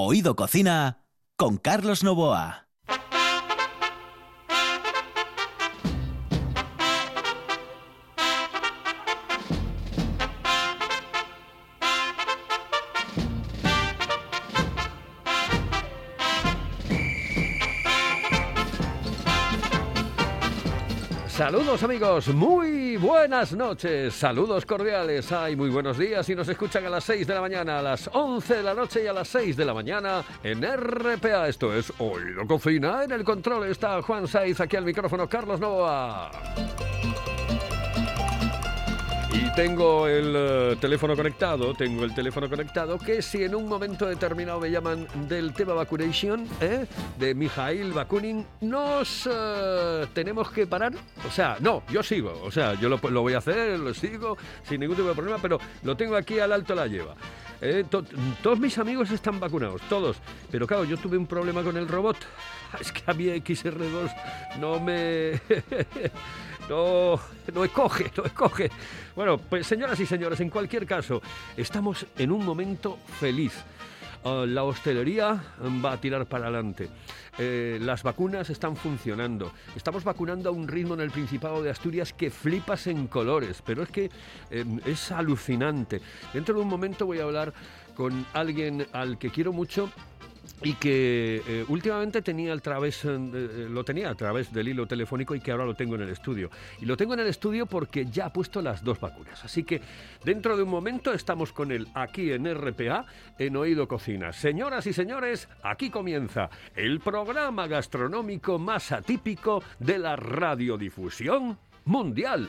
Oído Cocina con Carlos Novoa. Saludos amigos, muy buenas noches, saludos cordiales, hay muy buenos días y nos escuchan a las 6 de la mañana, a las 11 de la noche y a las 6 de la mañana en RPA. Esto es Oído Cocina, en el control está Juan Saiz, aquí al micrófono Carlos Nova. Y tengo el eh, teléfono conectado, tengo el teléfono conectado, que si en un momento determinado me llaman del tema vacunation, ¿eh? de Mijail Bakunin, nos eh, tenemos que parar. O sea, no, yo sigo, o sea, yo lo, lo voy a hacer, lo sigo, sin ningún tipo de problema, pero lo tengo aquí al alto la lleva. To- todos mis amigos están vacunados, todos. Pero claro, yo tuve un problema con el robot. Es que a mí XR2 no me... no, no escoge, no escoge. Bueno, pues señoras y señores, en cualquier caso, estamos en un momento feliz. Ah, la hostelería va a tirar para adelante. Eh, las vacunas están funcionando. Estamos vacunando a un ritmo en el Principado de Asturias que flipas en colores, pero es que eh, es alucinante. Dentro de un momento voy a hablar con alguien al que quiero mucho y que eh, últimamente tenía a través, eh, eh, lo tenía a través del hilo telefónico y que ahora lo tengo en el estudio. Y lo tengo en el estudio porque ya ha puesto las dos vacunas. Así que dentro de un momento estamos con él aquí en RPA, en Oído Cocina. Señoras y señores, aquí comienza el programa gastronómico más atípico de la radiodifusión mundial.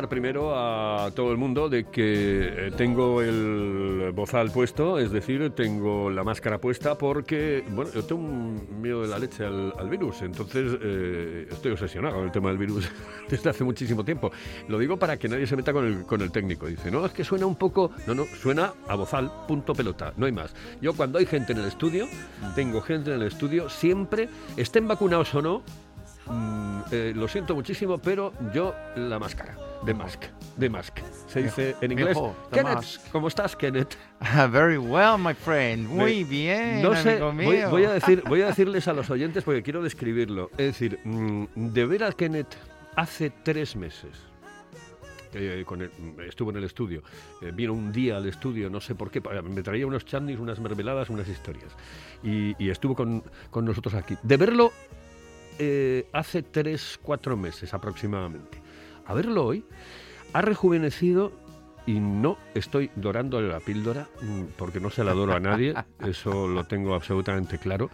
Primero a todo el mundo de que eh, tengo el bozal puesto, es decir, tengo la máscara puesta porque, bueno, yo tengo un miedo de la leche al, al virus, entonces eh, estoy obsesionado con el tema del virus desde hace muchísimo tiempo. Lo digo para que nadie se meta con el, con el técnico. Dice, no, es que suena un poco... No, no, suena a bozal, punto pelota, no hay más. Yo cuando hay gente en el estudio, tengo gente en el estudio, siempre, estén vacunados o no, Mm, eh, lo siento muchísimo, pero yo la máscara. De mask. De mask. Se dice en inglés. the Kenneth, mask. ¿cómo estás, Kenneth? Ah, very well, my friend. Muy bien, No sé, amigo voy, mío. voy a decir, voy a decirles a los oyentes porque quiero describirlo. Es decir, mm, de ver a Kenneth hace tres meses. eh, con el- estuvo en el estudio, eh, vino un día al estudio, no sé por qué, me traía unos chandis, unas mermeladas, unas historias. Y, y estuvo con, con nosotros aquí. De verlo eh, hace tres, cuatro meses aproximadamente. A verlo hoy, ha rejuvenecido y no estoy dorándole la píldora, mm, porque no se la doro a nadie, eso lo tengo absolutamente claro.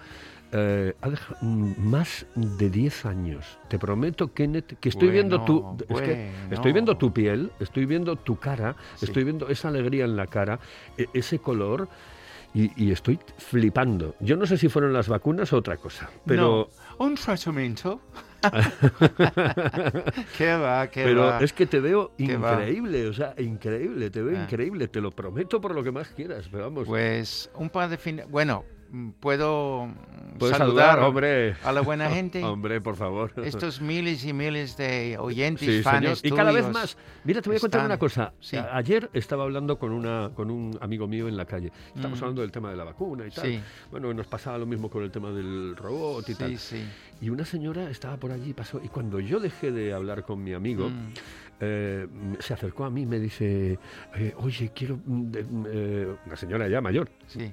Eh, ha dejado mm, más de 10 años. Te prometo, Kenneth, que estoy viendo tu. Bueno, es que bueno. estoy viendo tu piel, estoy viendo tu cara, Sí. estoy viendo esa alegría en la cara, e- ese color. Y, y estoy flipando. Yo no sé si fueron las vacunas o otra cosa, pero No, un tratamiento qué va, qué Pero va. es que te veo va. increíble, o sea, increíble, te veo Ah. increíble, te lo prometo por lo que más quieras, pero vamos. Pues un par de fines. Bueno, puedo saludar, saludar, hombre. a la buena gente. Hombre, por favor. Estos miles y miles de oyentes, Sí, fans. Y cada vez más. Mira, te voy a contar están- una cosa. sí. Ayer estaba hablando con, una, con un amigo mío en la calle. Estamos Mm. hablando del tema de la vacuna y tal. Sí. Bueno, nos pasaba lo mismo con el tema del robot y tal. Y una señora estaba por allí, pasó. Y cuando yo dejé de hablar con mi amigo, Mm. eh, se acercó a mí y me dice: eh, Oye, quiero. mm, eh, una señora ya mayor. Sí,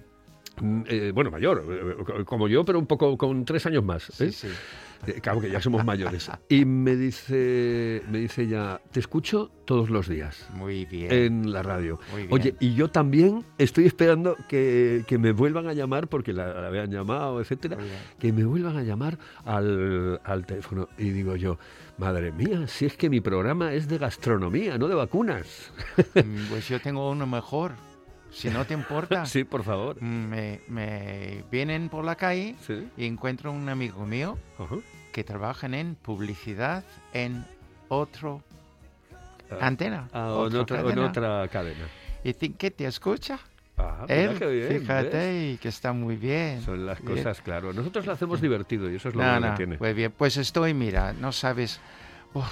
eh, bueno, mayor, eh, como yo, pero un poco con tres años más. ¿eh? sí. Eh, Claro que ya somos mayores. Y me dice, me dice ella, te escucho todos los días Muy bien. en la radio. Muy bien. Oye, y yo también estoy esperando que, que me vuelvan a llamar, porque la, la habían llamado, etcétera, que me vuelvan a llamar al, al teléfono. Y digo yo, madre mía, si es que mi programa es de gastronomía, no de vacunas. Mm, Pues yo tengo uno mejor. Si no te importa, Sí, por favor. me, me vienen por la calle Sí. y encuentro un amigo mío que trabaja en publicidad en otro Ah, antena. ah, en, otra otra, en cadena. otra cadena. Y que te escucha. Ah, Él, qué bien, ¿ves? fíjate, y que está muy bien. Son las Bien. cosas, claro. Nosotros lo hacemos divertido y eso es lo no, que tiene. Muy bien, pues estoy, mira, no sabes, uf,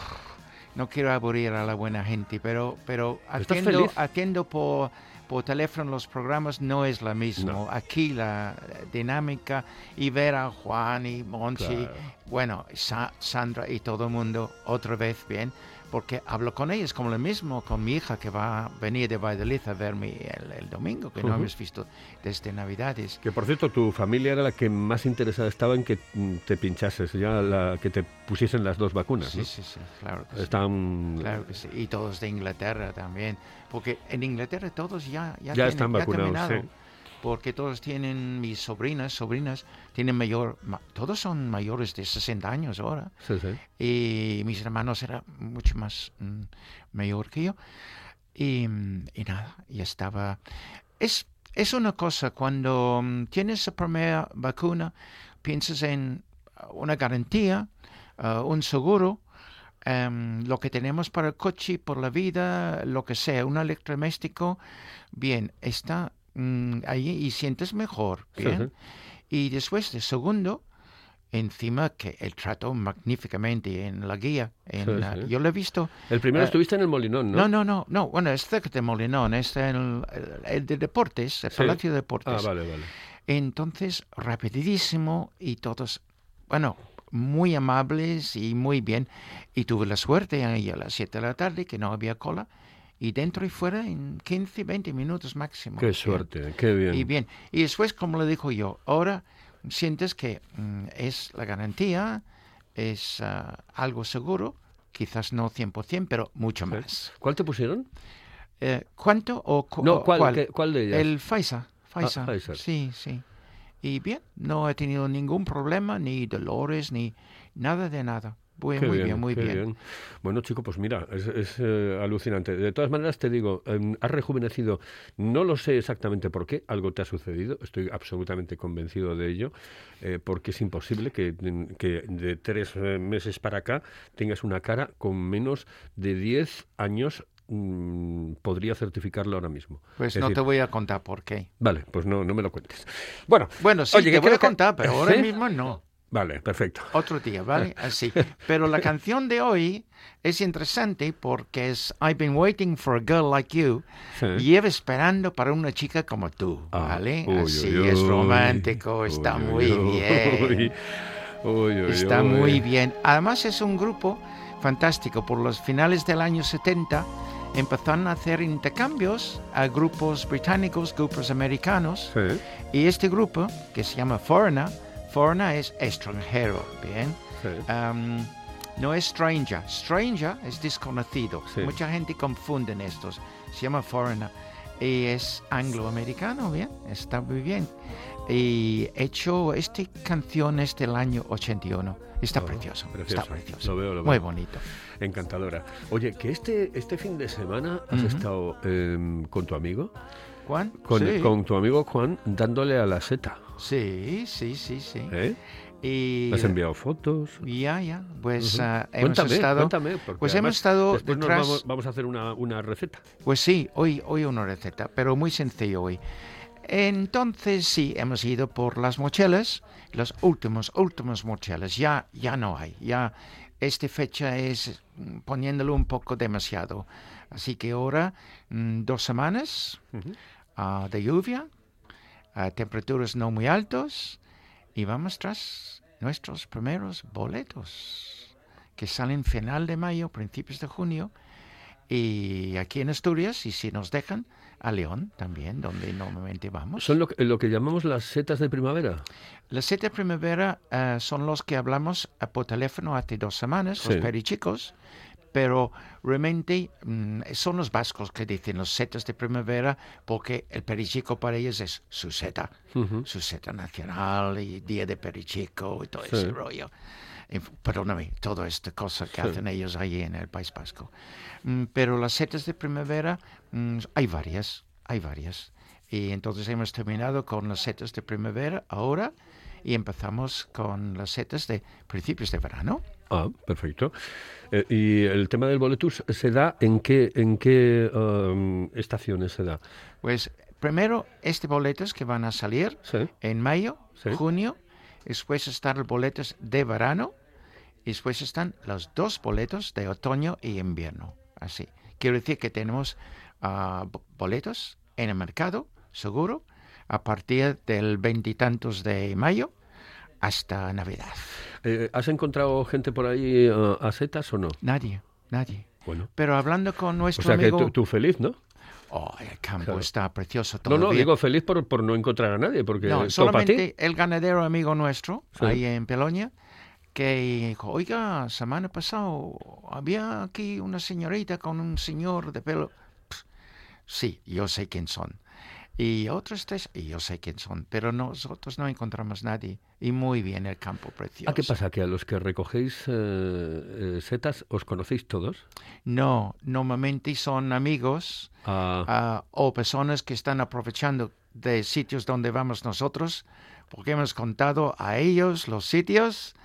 no quiero aburrir a la buena gente, pero, pero ¿Estás atiendo, por, por teléfono los programas no es lo mismo. No. Aquí la dinámica y ver a Juan y Monchi, Claro. bueno, Sa- Sandra y todo el mundo otra vez bien, porque hablo con ellos como lo mismo con mi hija que va a venir de Valladolid a verme el, el domingo, que no hemos visto desde Navidades. Que por cierto, tu familia era la que más interesada estaba en que mm, te pinchases, ya la que te pusiesen las dos vacunas. Sí, ¿no? sí, sí, claro que sí. Están. Claro que sí. Y todos de Inglaterra también. Porque en Inglaterra todos ya, ya, Ya tienen- están vacunados. Porque todos tienen, mis sobrinas, sobrinas, tienen mayor, ma- todos son mayores de 60 años ahora. Sí, sí. Y mis hermanos eran mucho más mm, mayor que yo. Y, mm, y nada, ya estaba. Es, es una cosa, cuando mm, tienes la primera vacuna, piensas en una garantía, uh, un seguro, em, lo que tenemos para el coche, por la vida, lo que sea, un electrodoméstico, bien, está mm, ahí y sientes mejor, bien. Y después de segundo, encima que él trató magníficamente en la guía. en Sí, la- sí. Yo lo he visto. El primero Eh, estuviste en el Molinón, ¿no? No, no, no, no. Bueno, es cerca de Molinón, es el, el- el de deportes, el Sí. Palacio de Deportes. Ah, vale, vale. Entonces, rapidísimo y todos, bueno, muy amables y muy bien. Y tuve la suerte ahí a las 7 de la tarde que no había cola. Y dentro y fuera en 15, 20 minutos máximo. Qué Bien. suerte, qué bien. Y bien. Y después, como le dijo yo, ahora sientes que mm, es la garantía, es ah, algo seguro, quizás no 100%, pero mucho más. ¿Cuál te pusieron? Eh, ¿Cuánto o cu- No, o ¿cuál, qué- cuál de ellas? El Pfizer. Pfizer. Pfizer. Sí, sí. Y bien, no he tenido ningún problema, ni dolores, ni nada de nada. Muy, Qué muy bien, muy bien. Bueno, chico, pues mira, es, es, eh, alucinante. De todas maneras, te digo, em, has rejuvenecido. No lo sé exactamente por qué, algo te ha sucedido. Estoy absolutamente convencido de ello, eh, porque es imposible que, que de tres eh, meses para acá tengas una cara con menos de 10 años. mm, podría certificarlo ahora mismo. Pues Es no decir, te voy a contar por qué. Vale, pues no, no me lo cuentes. Bueno, Bueno, sí, Oye, te que voy a que- contar, pero ahora mismo no. Vale, perfecto. Otro día, ¿vale? Así. Pero la canción de hoy es interesante porque es I've been waiting for a girl like you. Sí. Llevo esperando para una chica como tú, Ah, ¿vale? uy, Así uy, es uy. romántico, está Uy, muy uy, bien. Está uy. muy bien. Además es un grupo fantástico. Por los finales del año 70 empezaron a hacer intercambios a grupos británicos, grupos americanos. Sí, Y este grupo, que se llama Foreigner, Foreigner es extranjero, ¿bien? sí. Um, no es stranger. Stranger es desconocido. Sí. Mucha gente confunde estos. Se llama foreigner. Y es angloamericano, bien. Está muy bien. Y he hecho esta canción es del año 81. Está Oh, precioso. precioso. Está precioso. Lo veo, lo Muy veo. bonito. Encantadora. Oye, que este, este fin de semana has Ujú. estado em, con tu amigo, Juan. con, sí. con tu amigo Juan, dándole a la seta. Sí, sí, sí, sí. ¿eh? Y ¿Has enviado fotos? ya, ya, pues Ujú. ah, hemos cuéntame, estado... cuéntame. pues hemos estado después nos detrás... vamos, vamos a hacer una, una receta. Pues sí, hoy, hoy una receta, pero muy sencillo hoy. Entonces sí, hemos ido por las mochilas, los últimos, últimos mochilas. Ya, ya no hay, ya esta fecha es poniéndolo un poco demasiado. Así que ahora mm, dos semanas Ujú. ah, de lluvia, ah, temperaturas no muy altas y vamos tras nuestros primeros boletos que salen final de mayo, principios de junio y aquí en Asturias y si nos dejan a León también, donde normalmente vamos. Son lo que, lo que llamamos las setas de primavera. Las siete de primavera eh, son los que hablamos eh, por teléfono hace dos semanas, Sí. los perichicos, pero realmente mm, son los vascos que dicen los setas de primavera porque el perichico para ellos es su seta, su seta nacional y día de perichico y todo Sí. ese rollo. F- Perdóname, toda esta cosa que Sí. hacen ellos allí en el País Vasco. Mm, pero las setas de primavera mm, hay varias, hay varias. Y entonces hemos terminado con las setas de primavera ahora y empezamos con las setas de principios de verano. Ah, perfecto. Eh, ¿Y el tema del boletus se da en qué, en qué um, estaciones se da? Pues primero, este boletos que van a salir Sí. en mayo, Sí. junio, después están los boletos de verano y después están los dos boletos de otoño y invierno. Así. Quiero decir que tenemos bo- boletos en el mercado, seguro, a partir del veintitantos de mayo hasta Navidad. Eh, ¿Has encontrado gente por ahí uh, a setas o no? Nadie, nadie. Bueno. Pero hablando con O nuestro sea que amigo... tú, tú feliz, ¿no? Oh, el campo Claro. está precioso No, todavía. no, digo feliz por, por no encontrar a nadie, porque No, solamente el ganadero amigo nuestro, Sí. ahí en Peloña, que dijo, oiga, semana pasada había aquí una señorita con un señor de pelo. Pff, sí, yo sé quién son. Y otros tres, y yo sé quién son, pero nosotros no encontramos nadie. Y muy bien el campo precioso. ¿Ah, qué pasa? ¿Que a los que recogéis eh, eh, setas os conocéis todos? No, normalmente son amigos Ah, ah, o personas que están aprovechando de sitios donde vamos nosotros, porque hemos contado a ellos los sitios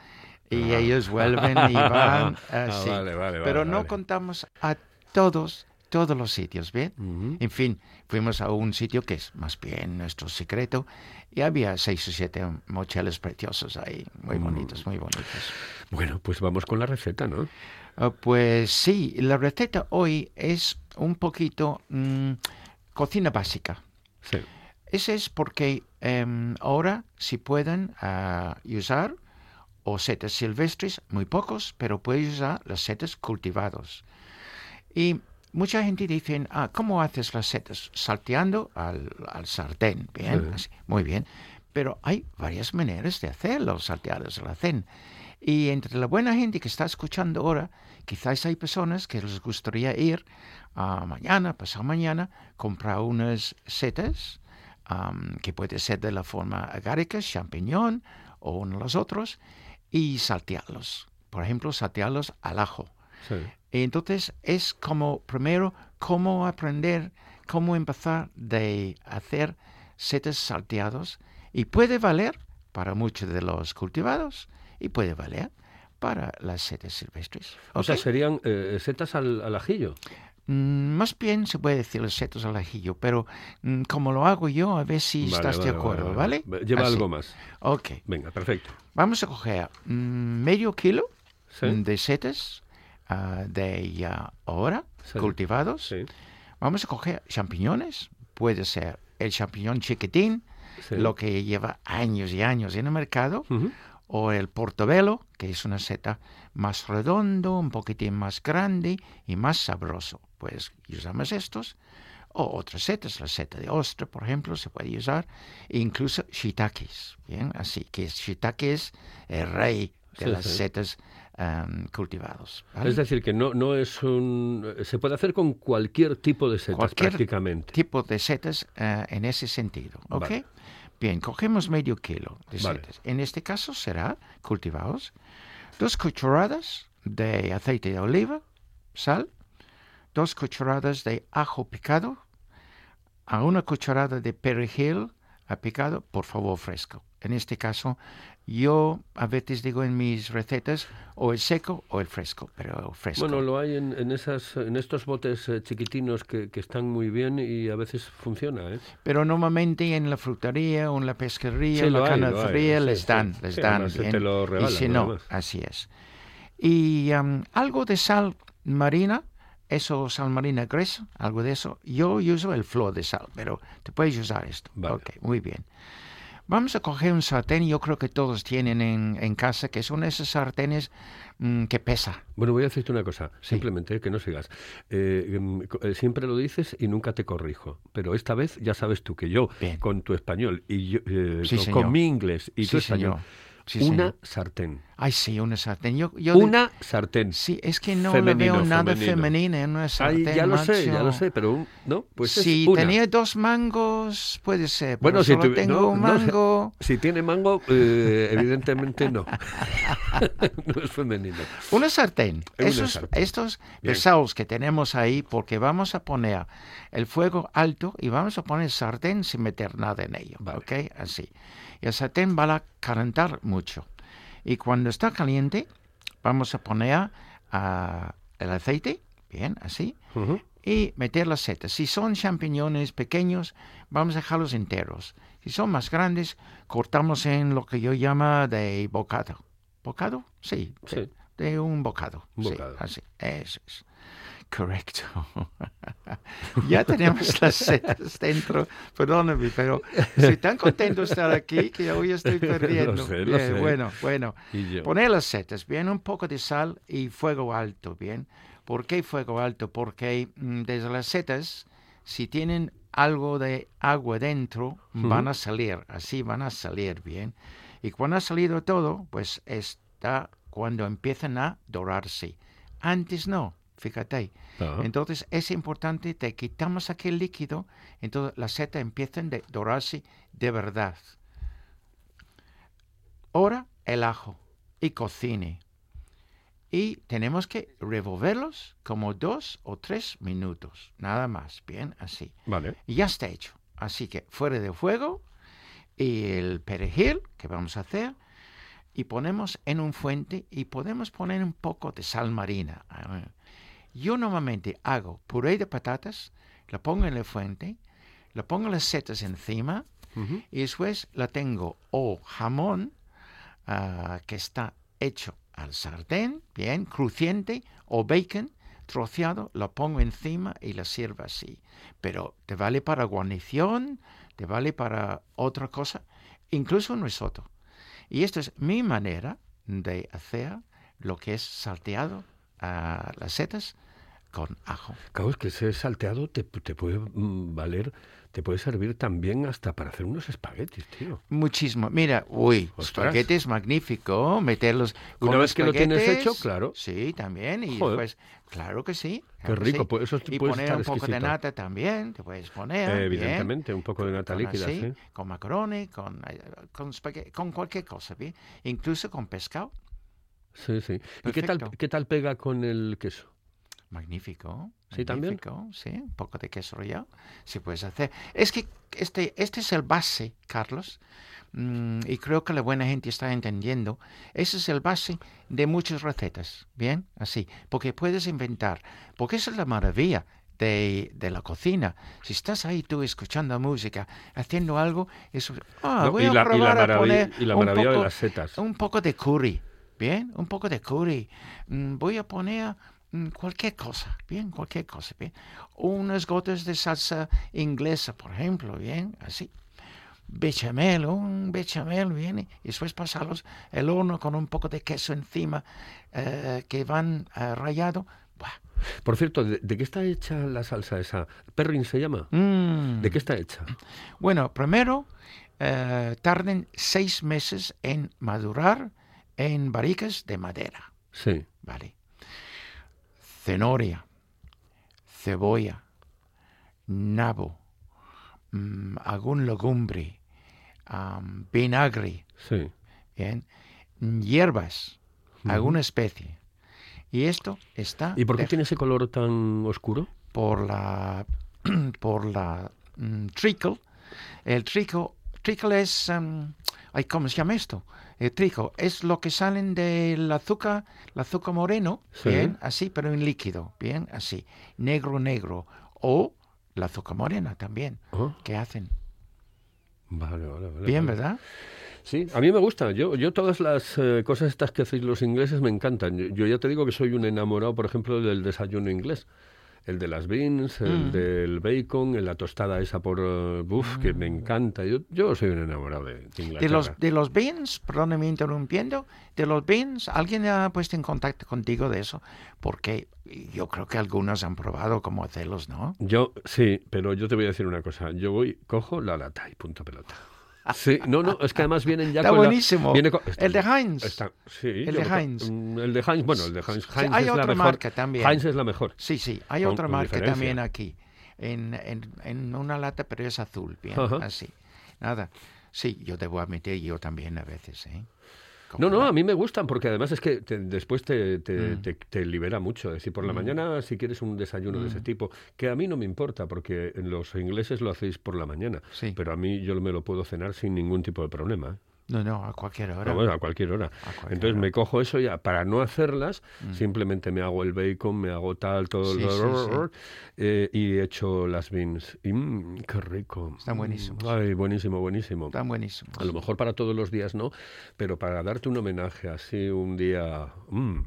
y ellos vuelven y van. Ah, vale, vale, Pero vale, no contamos a todos, todos los sitios, ¿bien? En fin, fuimos a un sitio que es más bien nuestro secreto y había seis o siete mochilas preciosos ahí, muy Mm. bonitos, muy bonitos. Bueno, pues vamos con la receta, ¿no? Ah, pues sí, la receta hoy es un poquito mm, cocina básica. Sí. Ese es porque em, ahora si pueden ah, usar o setas silvestres, muy pocos, pero puedes usar las setas cultivados. Y mucha gente dice, ah, ¿cómo haces las setas? Salteando al, al sartén, bien, Sí. así, muy bien. Pero hay varias maneras de hacer los salteados al sartén. Y entre la buena gente que está escuchando ahora, quizás hay personas que les gustaría ir ah, mañana, pasado mañana, comprar unas setas, am, que puede ser de la forma agárica, champiñón o uno de los otros, y saltearlos. Por ejemplo, saltearlos al ajo. Sí. Entonces es como, primero, cómo aprender, cómo empezar de hacer setas salteados y puede valer para muchos de los cultivados y puede valer para las setas silvestres. O sea, serían eh, setas al, al ajillo. Mm, más bien se puede decir las setas al ajillo, pero mm, como lo hago yo, a ver si Vale, estás vale, de acuerdo, vale, ¿vale? Lleva Así. algo más. Ok, Venga, perfecto. vamos a coger mm, medio kilo Sí. de setas ah, de ya ahora Sí. cultivados. Sí. Vamos a coger champiñones, puede ser el champiñón chiquitín, sí. lo que lleva años y años en el mercado, Ujú. o el portobello, que es una seta más redondo, un poquitín más grande y más sabroso. Pues usamos estos, o otras setas, la seta de ostra, por ejemplo, se puede usar, e incluso shiitakes, bien, así que shiitake es el rey de Sí, las sí. setas cultivados. ¿vale? Es decir, que no, no es un... Se puede hacer con cualquier tipo de setas Cualquier prácticamente. tipo de setas eh, en ese sentido. ¿Ok? Vale. Bien, cogemos medio kilo de Vale. setas. En este caso será cultivados. Dos cucharadas de aceite de oliva, sal. Dos cucharadas de ajo picado. A una cucharada de perejil ha picado, por favor fresco. En este caso, yo a veces digo en mis recetas o el seco o el fresco, pero fresco. Bueno, lo hay en, en esas, en estos botes eh, chiquitinos que, que están muy bien y a veces funciona, ¿eh? Pero normalmente en la frutería o en la pesquería, Sí, en la canadería les sí. dan, les Sí, dan además se bien. te lo y regalan, si no, además. así es. Y am, algo de sal marina, eso sal marina gruesa, algo de eso. Yo uso el flor de sal, pero te puedes usar esto. Vale. Ok, muy bien. Vamos a coger un sartén, yo creo que todos tienen en, en casa, que son esos sartenes mm, que pesa. Bueno, voy a decirte una cosa, Sí. simplemente que no sigas. Eh, em, eh, siempre lo dices y nunca te corrijo, pero esta vez ya sabes tú que yo, Bien. con tu español y yo, eh, Sí, con, mi inglés y tu español, señor. Sí, una señor. sartén. Ay, sí, una sartén. Yo, yo de- Una sartén. Sí, es que no le veo nada femenino. en una Ay, sartén. ya lo sé, ya macho. lo sé, pero no, pues es si una. tenía dos mangos, puede ser. Bueno, Bueno, si solo tuvi- tengo no, un no mango. Si tiene mango, eh, evidentemente no. no es femenino. Una sartén. Una Esos, sartén. Estos Bien. pesados que tenemos ahí, porque vamos a poner el fuego alto y vamos a poner sartén sin meter nada en ello. Vale. ¿Ok? Así. Y el sartén va a calentar mucho. Y cuando está caliente, vamos a poner el aceite, bien, así. Y meter las setas. Si son champiñones pequeños, vamos a dejarlos enteros. Si son más grandes, cortamos en lo que yo llamo de bocado. ¿Bocado? Sí, Sí. de, de un bocado. Un sí, bocado. así, eso es. Correcto. ya tenemos las setas dentro. Perdóname, pero estoy tan contento de estar aquí que hoy estoy perdiendo. sé, lo Bien, sé. Bueno, bueno. Poner las setas, bien, un poco de sal y fuego alto, bien. ¿Por qué fuego alto? Porque mm, desde las setas, si tienen algo de agua dentro, van a salir, así van a salir, bien. Y cuando ha salido todo, pues está cuando empiezan a dorarse. Antes no, fíjate. Ajá. Entonces es importante, te quitamos aquel líquido, entonces las setas empiezan a dorarse de verdad. Ahora el ajo y cocine. Y tenemos que revolverlos como dos o tres minutos, nada más, bien, así. Vale. Y ya está hecho. Así que fuera de fuego y el perejil que vamos a hacer y ponemos en un fuente y podemos poner un poco de sal marina. Ah, Yo normalmente hago puré de patatas, la pongo en la fuente, le pongo las setas encima Ujú. y después la tengo o jamón ah, que está hecho al sartén, bien, crujiente, o bacon troceado, lo pongo encima y la sirvo así. Pero te vale para guarnición, te vale para otra cosa, incluso un risotto. Y esta es mi manera de hacer lo que es salteado a las setas con ajo. Claro, es que ese salteado te, te puede mm, valer, te puede servir también hasta para hacer unos espaguetis, tío. Muchísimo. Mira, uy, Ostras. espaguetis magnífico, meterlos con Una vez que lo tienes hecho, claro. Sí, también. Y Joder. pues, claro que sí. Qué rico, sí. pues eso Y poner estar un poco de nata también, te puedes poner. Eh, bien. evidentemente, un poco de nata Con líquida, así, sí. Con macaroni, con, eh, con, con cualquier cosa, ¿bien? Incluso con pescado. Sí, sí. ¿Y qué tal, Perfecto. qué tal pega con el queso? Magnífico. Sí, también. Sí, un poco de queso rallado. Si puedes hacer. Es que este, este es el base, Carlos. mm, y creo que la buena gente está entendiendo. Ese es el base de muchas recetas. Bien, así. Porque puedes inventar. Porque esa es la maravilla. De, de la cocina. Si estás ahí tú escuchando música, haciendo algo, eso, ah, No, voy y, a la, probar a poner y la un maravilla de poco- las setas. un poco de curry, ¿bien? Un poco de curry. Mm, voy a poner cualquier cosa, ¿bien? Cualquier cosa, ¿bien? Unas gotas de salsa inglesa, por ejemplo, ¿bien? Así. Bechamel, un bechamel, ¿bien? Y después pasarlos el horno con un poco de queso encima eh, que van eh, rallado. Buah. Por cierto, ¿de, de qué está hecha la salsa esa? ¿Perrin se llama? Mm. ¿De qué está hecha? Bueno, primero eh, tarden seis meses en madurar en barricas de madera. Sí. Vale. Cenoria, cebolla, nabo, mm, algún legumbre, am, vinagre, Sí. bien, hierbas, alguna especie. Y esto está ¿Y por qué tiene ese color tan oscuro? por la por la trickle. El trickle, trickle es... ay, ¿Cómo se llama esto? El trigo es lo que salen del azúcar, el azúcar moreno, Sí. bien, así, pero en líquido, bien, así, negro, negro. O la azúcar morena también, Oh, que hacen. vale, vale, vale. Bien, vale. ¿verdad? Sí, a mí me gusta. Yo, yo todas las eh, cosas estas que hacéis los ingleses me encantan. Yo, yo ya te digo que soy un enamorado, por ejemplo, del desayuno inglés. El de las beans, el Mm. del bacon, la tostada esa por buff, que me encanta. Yo, yo soy un enamorado de, de Mm. De los, de los beans, perdóname interrumpiendo, de los beans, ¿alguien ha puesto en contacto contigo de eso? Porque yo creo que algunos han probado cómo hacerlos, ¿no? Yo, sí, pero yo te voy a decir una cosa. Yo voy, cojo la lata y punto pelota. Sí, no, no, es que además vienen ya Está con la- buenísimo. viene con- El de Heinz. está- sí, El de Heinz. mm, El de Heinz, bueno, el de Heinz. Sí, Heinz hay es la mejor. marca también. Heinz es la mejor. Sí, sí, hay Con- otra marca también aquí, en, en, en una lata, pero es azul, bien, Ajá. así. Nada, sí, yo debo admitir, yo también a veces, ¿eh? No, no, a mí me gustan porque además es que te- después te, te- Mm. te- libera mucho. Es decir, por la mañana, si quieres un desayuno de ese Mm. tipo, que a mí no me importa porque los ingleses lo hacéis por la mañana, Sí. pero a mí yo me lo puedo cenar sin ningún tipo de problema. No, no, a cualquier hora. No, bueno, a cualquier hora. A cualquier Entonces hora. me cojo eso ya para no hacerlas, Mm. simplemente me hago el bacon, me hago tal, todo Sí, el- sí, eh, y echo las beans. Y mm, qué rico. Están Mm, buenísimos. Ay, buenísimo, buenísimo. Están buenísimos. A lo mejor para todos los días no, pero para darte un homenaje así un día. mm.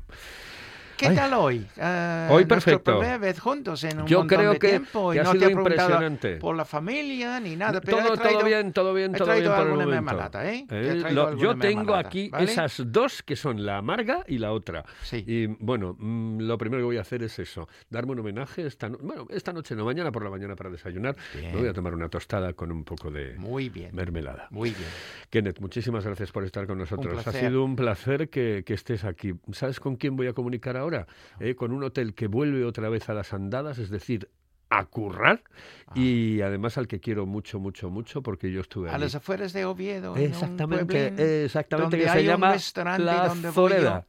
¿Qué Ay. tal hoy? Ah, Hoy perfecto. primera vez juntos en un Yo montón creo de que- tiempo y ha no sido te impresionante. por la familia ni nada. Pero he Todo, traído- todo bien, todo bien, todo bien por el momento. ¿eh? Eh, lo- yo tengo aquí ¿vale? esas dos que son la amarga y la otra. Sí. Y bueno, mm, lo primero que voy a hacer es eso, darme un homenaje esta no- bueno, esta noche no, mañana por la mañana para desayunar. Bien. Me voy a tomar una tostada con un poco de Muy bien, mermelada. muy bien. Kenneth, muchísimas gracias por estar con nosotros. Ha sido un placer que, que estés aquí. ¿Sabes con quién voy a comunicar ahora? Eh, con un hotel que vuelve otra vez a las andadas, es decir, a currar, Ah. y además al que quiero mucho, mucho, mucho, porque yo estuve A allí. las afueras de Oviedo. en un Exactamente, exactamente, donde que hay se un llama restaurante La donde Zoreda.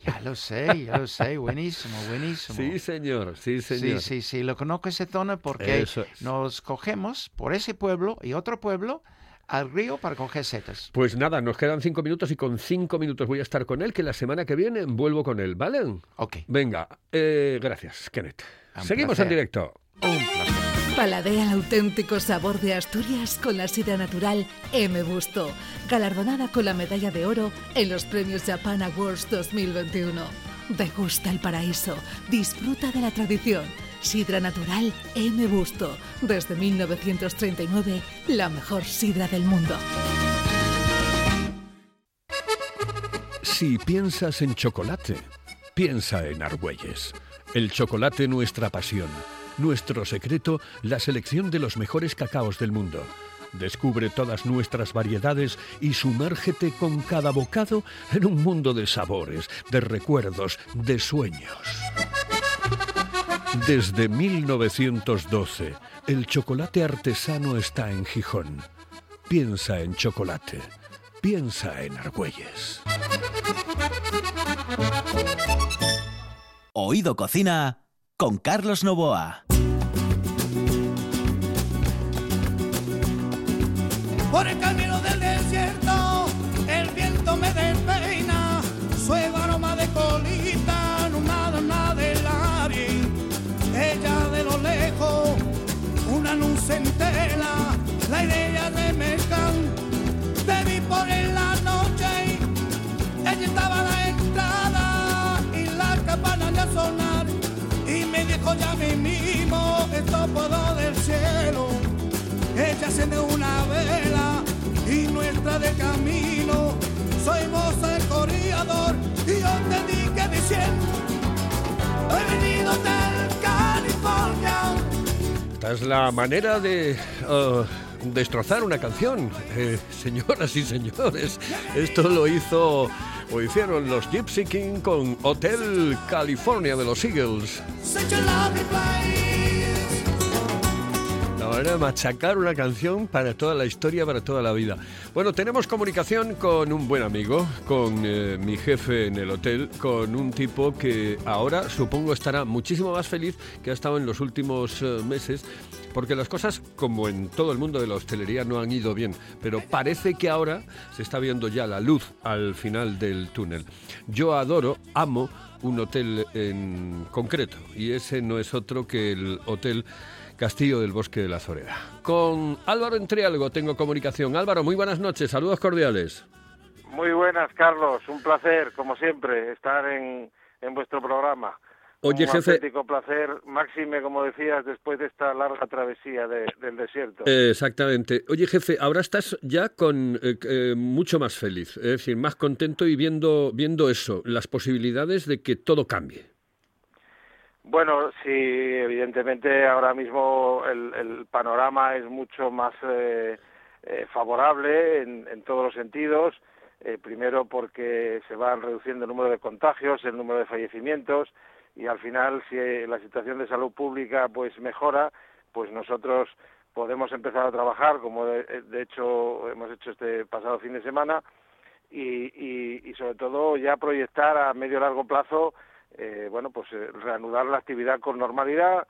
Ya lo sé, ya lo sé. Buenísimo, buenísimo. Sí, señor, sí, señor. Sí, sí, sí, lo conozco esa zona porque Eso es. nos cogemos por ese pueblo y otro pueblo al río para coger setas. Pues nada, nos quedan cinco minutos y con cinco minutos voy a estar con él, que la semana que viene vuelvo con él, ¿vale? Ok, Venga, eh, gracias, Kenneth. Un Seguimos placer. en directo. un placer. Paladea el auténtico sabor de Asturias con la sidra natural M. Busto, galardonada con la medalla de oro en los premios Japan Awards 2021. Degusta el paraíso, disfruta de la tradición. Sidra natural M. Busto, desde 1939, la mejor sidra del mundo. Si piensas en chocolate, piensa en Argüelles. El chocolate nuestra pasión. Nuestro secreto, la selección de los mejores cacaos del mundo. Descubre todas nuestras variedades y sumérgete con cada bocado en un mundo de sabores, de recuerdos, de sueños. Desde 1912, el chocolate artesano está en Gijón. Piensa en chocolate. Piensa en Argüelles. Oído Cocina con Carlos Novoa. Por el camino del entera. La idea de mercan, te vi por en la noche. Ella estaba a la entrada y la campana ya sonar. Y me dijo ya mismo, esto puedo del cielo. Ella enciende una vela y nuestra de camino. Soy vos el corredor y yo te dije diciendo, he venido California. Es la manera de eh, destrozar una canción, eh, señoras y señores. Esto lo hizo o hicieron los Gypsy King con Hotel California de los Eagles. Machacar una canción para toda la historia, para toda la vida. Bueno, tenemos comunicación con un buen amigo, con eh, mi jefe en el hotel, con un tipo que ahora supongo estará muchísimo más feliz que ha estado en los últimos eh, meses, porque las cosas, como en todo el mundo de la hostelería, no han ido bien, pero parece que ahora se está viendo ya la luz al final del túnel. Yo adoro, amo un hotel en concreto, y ese no es otro que el hotel Castillo del Bosque de la Zoreda. Con Álvaro Entrialgo tengo comunicación. Álvaro, muy buenas noches, saludos cordiales. Muy buenas, Carlos. Un placer, como siempre, estar en, en vuestro programa. Oye, Un jefe. auténtico placer, máxime, como decías, después de esta larga travesía de- del desierto. Eh, exactamente. Oye, jefe, ahora estás ya con eh, eh, mucho más feliz, es decir, más contento y viendo, viendo eso, las posibilidades de que todo cambie. Bueno, sí, evidentemente ahora mismo el, el panorama es mucho más eh, eh, favorable en, en todos los sentidos. Eh, primero porque se van reduciendo el número de contagios, el número de fallecimientos y al final si eh, la situación de salud pública pues mejora, pues nosotros podemos empezar a trabajar como de, de hecho hemos hecho este pasado fin de semana y, y, y sobre todo ya proyectar a medio largo plazo eh, bueno pues eh, reanudar la actividad con normalidad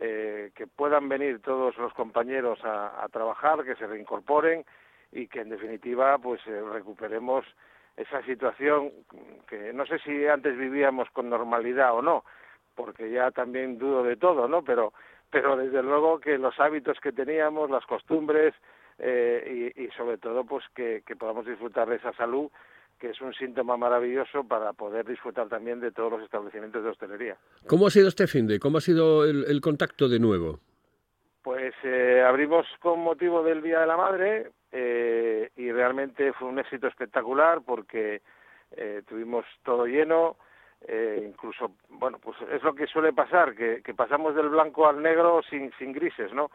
eh, que puedan venir todos los compañeros a, a trabajar que se reincorporen y que en definitiva pues eh, recuperemos esa situación que no sé si antes vivíamos con normalidad o no porque ya también dudo de todo no pero pero desde luego que los hábitos que teníamos las costumbres eh, y, sobre todo pues que podamos disfrutar de esa salud que es un síntoma maravilloso para poder disfrutar también de todos los establecimientos de hostelería. ¿Cómo ha sido este fin de? ¿Cómo ha sido el, el contacto de nuevo? Pues eh, abrimos con motivo del Día de la Madre eh, y realmente fue un éxito espectacular porque eh, tuvimos todo lleno, eh, incluso, bueno, pues es lo que suele pasar, que, que pasamos del blanco al negro sin, sin grises, ¿no?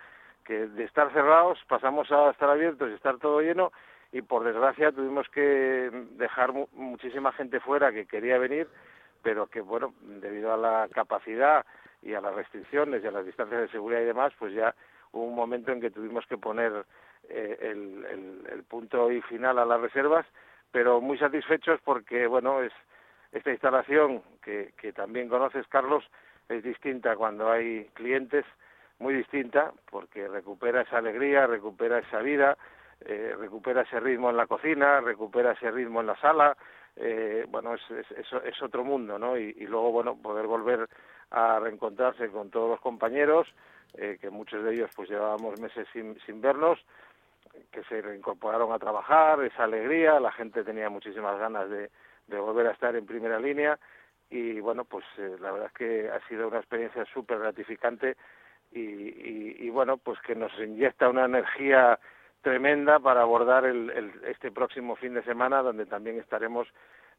Que de estar cerrados pasamos a estar abiertos y estar todo lleno y por desgracia tuvimos que dejar mu- muchísima gente fuera que quería venir, pero que, bueno, debido a la capacidad y a las restricciones y a las distancias de seguridad y demás, pues ya hubo un momento en que tuvimos que poner eh, el, el- el punto y final a las reservas, pero muy satisfechos porque, bueno, es esta instalación que, que también conoces, Carlos, es distinta cuando hay clientes, muy distinta, porque recupera esa alegría, recupera esa vida, eh, recupera ese ritmo en la cocina, recupera ese ritmo en la sala, eh, bueno, es, es, es- otro mundo, ¿no? Y, y luego, bueno, poder volver a reencontrarse con todos los compañeros, eh, que muchos de ellos pues llevábamos meses sin, sin vernos, que se reincorporaron a trabajar, esa alegría, la gente tenía muchísimas ganas de, de volver a estar en primera línea y bueno, pues eh, la verdad es que ha sido una experiencia súper gratificante y, y, y, bueno, pues que nos inyecta una energía tremenda para abordar el, el, este próximo fin de semana donde también estaremos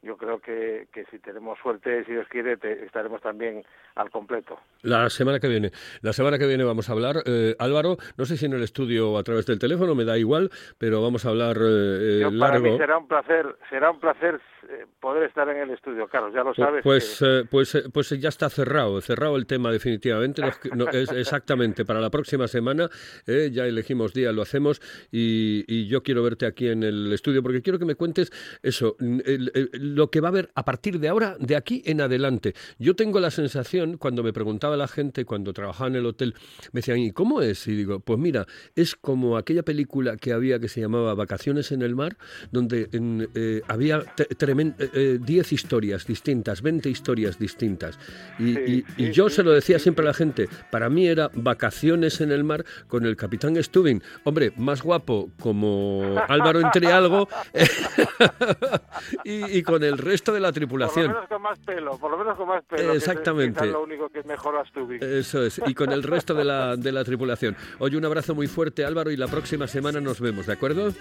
yo creo que, que si tenemos suerte, si Dios quiere, te- estaremos también al completo. La semana que viene. La semana que viene vamos a hablar. eh, Álvaro, no sé si en el estudio o a través del teléfono, me da igual, pero vamos a hablar eh, Yo, para largo. mí será un placer, será un placer eh, poder estar en el estudio, Carlos, ya lo Pu- sabes. Pues, que- eh, pues, eh, pues ya está cerrado, cerrado el tema definitivamente. No, es exactamente para la próxima semana. eh, ya elegimos día, lo hacemos y, y yo quiero verte aquí en el estudio porque quiero que me cuentes eso, el- lo que va a haber a partir de ahora, de aquí en adelante. Yo tengo la sensación, cuando me preguntaba la gente, cuando trabajaba en el hotel, me decían, ¿y cómo es? Y digo, pues mira, es como aquella película que había que se llamaba Vacaciones en el mar, donde en, eh, había te- tremen- eh, eh, 10 historias distintas, 20 historias distintas. Y, Sí, y- yo sí, se lo decía siempre a la gente, para mí era Vacaciones en el mar con el capitán Stubing. Hombre, más guapo como Álvaro entre algo y, y con el resto de la por lo tripulación. menos con más pelo, por lo menos con más pelo. que es- Exactamente. lo único que mejora a Stubing. Eso es, y con el resto de la, de la tripulación. Oye, un abrazo muy fuerte Álvaro y la próxima semana nos vemos, ¿de acuerdo?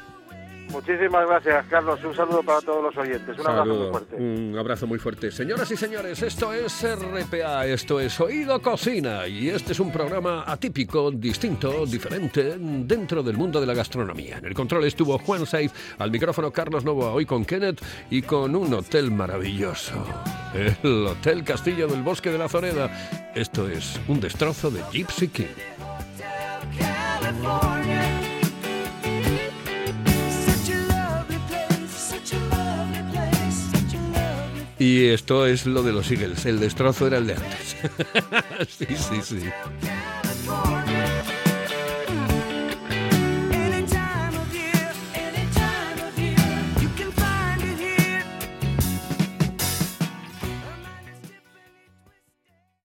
Muchísimas gracias, Carlos. Un saludo para todos los oyentes. Un abrazo muy fuerte. un abrazo muy fuerte. Señoras y señores, esto es RPA, esto es Oído Cocina y este es un programa atípico, distinto, diferente dentro del mundo de la gastronomía. En el control estuvo Juan Saiz, al micrófono Carlos Novoa, hoy con Kenneth y con un hotel maravilloso, el Hotel Castillo del Bosque de la Zoreda. Esto es un destrozo de Gypsy King. Y esto es lo de los Eagles. El destrozo era el de antes. sí, sí, sí.